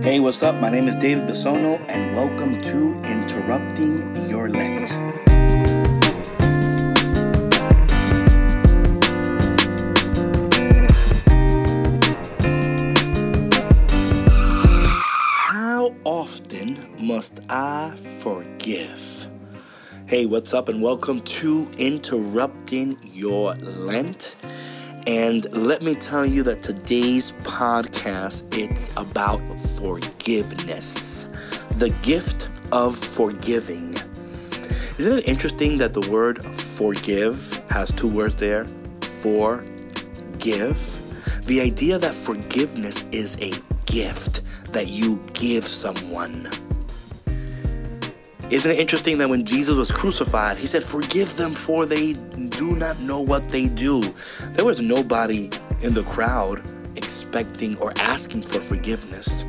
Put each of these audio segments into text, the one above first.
Hey, what's up? My name is David Bisono, and welcome to Interrupting Your Lent. How often must I forgive? Hey, what's up, and welcome to Interrupting Your Lent. And let me tell you that today's podcast it's about forgiveness. The gift of forgiving. Isn't it interesting that the word forgive has two words there? For give. The idea that forgiveness is a gift that you give someone. Isn't it interesting that when Jesus was crucified, he said, Forgive them for they do not know what they do? There was nobody in the crowd expecting or asking for forgiveness.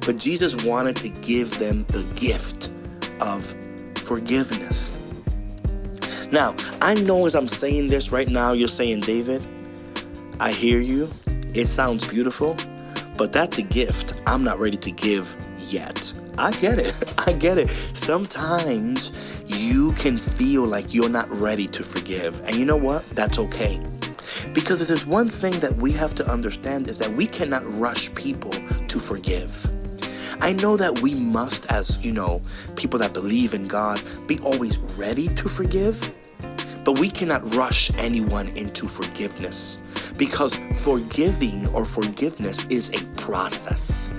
But Jesus wanted to give them the gift of forgiveness. Now, I know as I'm saying this right now, you're saying, David, I hear you. It sounds beautiful, but that's a gift I'm not ready to give yet. I get it. I get it. Sometimes you can feel like you're not ready to forgive. And you know what? That's okay. Because if there's one thing that we have to understand is that we cannot rush people to forgive. I know that we must, as you know, people that believe in God, be always ready to forgive, but we cannot rush anyone into forgiveness because forgiving or forgiveness is a process.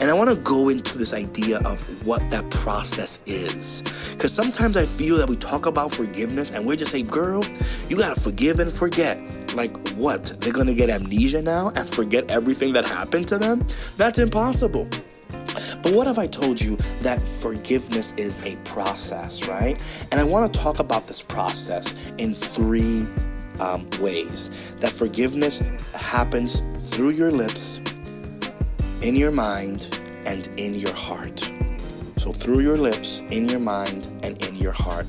And I want to go into this idea of what that process is. Because sometimes I feel that we talk about forgiveness and we're just saying, girl, you got to forgive and forget. Like, what? They're going to get amnesia now and forget everything that happened to them? That's impossible. But what have I told you that forgiveness is a process, right? And I want to talk about this process in three um, ways. That forgiveness happens through your lips in your mind and in your heart. So, through your lips, in your mind, and in your heart.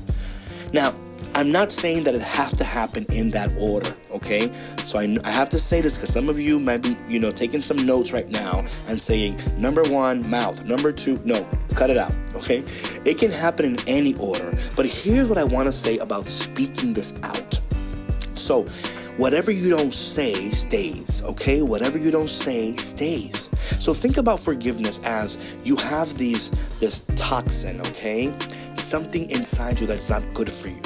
Now, I'm not saying that it has to happen in that order, okay? So I, I have to say this because some of you might be, you know, taking some notes right now and saying, number one, mouth. Number two, no, cut it out, okay? It can happen in any order. But here's what I want to say about speaking this out. So, whatever you don't say stays, okay? Whatever you don't say stays. So think about forgiveness as you have these this toxin, okay? Something inside you that's not good for you.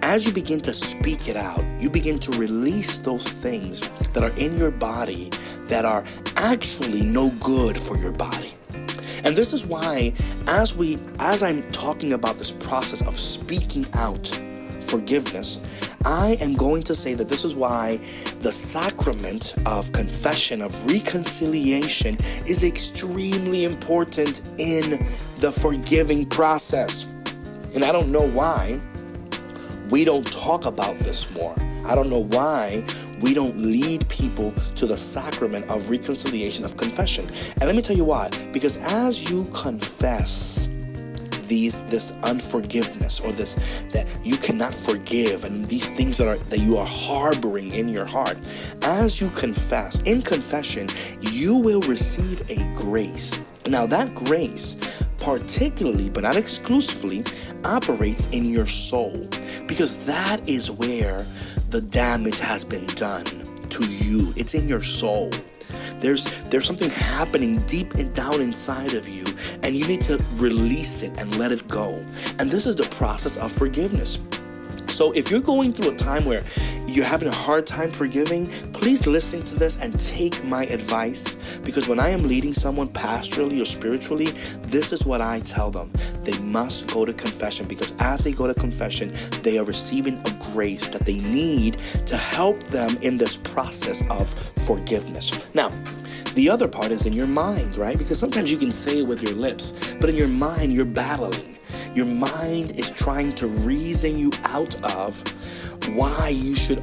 As you begin to speak it out, you begin to release those things that are in your body that are actually no good for your body. And this is why as we as I'm talking about this process of speaking out forgiveness, I am going to say that this is why the sacrament of confession, of reconciliation, is extremely important in the forgiving process. And I don't know why we don't talk about this more. I don't know why we don't lead people to the sacrament of reconciliation, of confession. And let me tell you why. Because as you confess, these this unforgiveness or this that you cannot forgive and these things that are that you are harboring in your heart. As you confess in confession you will receive a grace. Now that grace particularly but not exclusively operates in your soul because that is where the damage has been done to you. It's in your soul there's there's something happening deep and down inside of you, and you need to release it and let it go. And this is the process of forgiveness. So if you're going through a time where you're having a hard time forgiving, please listen to this and take my advice because when I am leading someone pastorally or spiritually, this is what I tell them. They must go to confession because as they go to confession, they are receiving a grace that they need to help them in this process of forgiveness. Now, the other part is in your mind, right? Because sometimes you can say it with your lips, but in your mind, you're battling. Your mind is trying to reason you out of why you should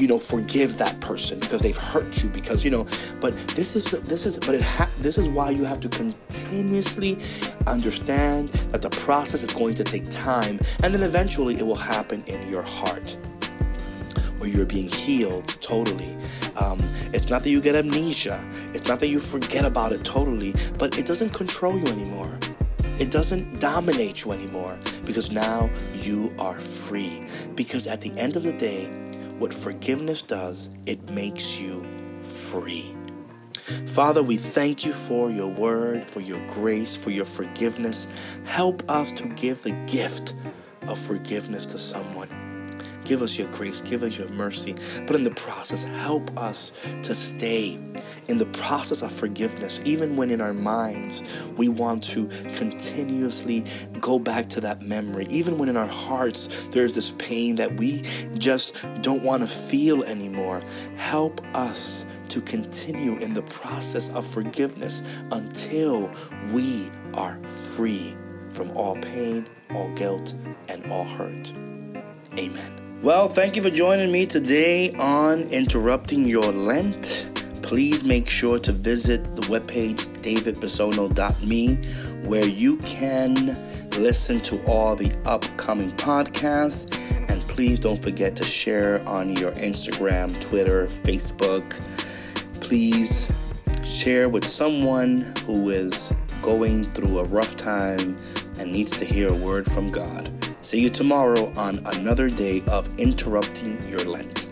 you know forgive that person because they've hurt you because you know but this is this is but it ha- this is why you have to continuously understand that the process is going to take time and then eventually it will happen in your heart or you're being healed totally. Um, it's not that you get amnesia, it's not that you forget about it totally, but it doesn't control you anymore. It doesn't dominate you anymore because now you are free. Because at the end of the day, what forgiveness does, it makes you free. Father, we thank you for your word, for your grace, for your forgiveness. Help us to give the gift of forgiveness to someone. Give us your grace, give us your mercy, but in the process, help us to stay in the process of forgiveness, even when in our minds we want to continuously go back to that memory, even when in our hearts there's this pain that we just don't want to feel anymore. Help us to continue in the process of forgiveness until we are free from all pain, all guilt, and all hurt. Amen. Well, thank you for joining me today on Interrupting Your Lent. Please make sure to visit the webpage davidbisono.me where you can listen to all the upcoming podcasts. And please don't forget to share on your Instagram, Twitter, Facebook please share with someone who is going through a rough time and needs to hear a word from God. See you tomorrow on another day of interrupting your Lent.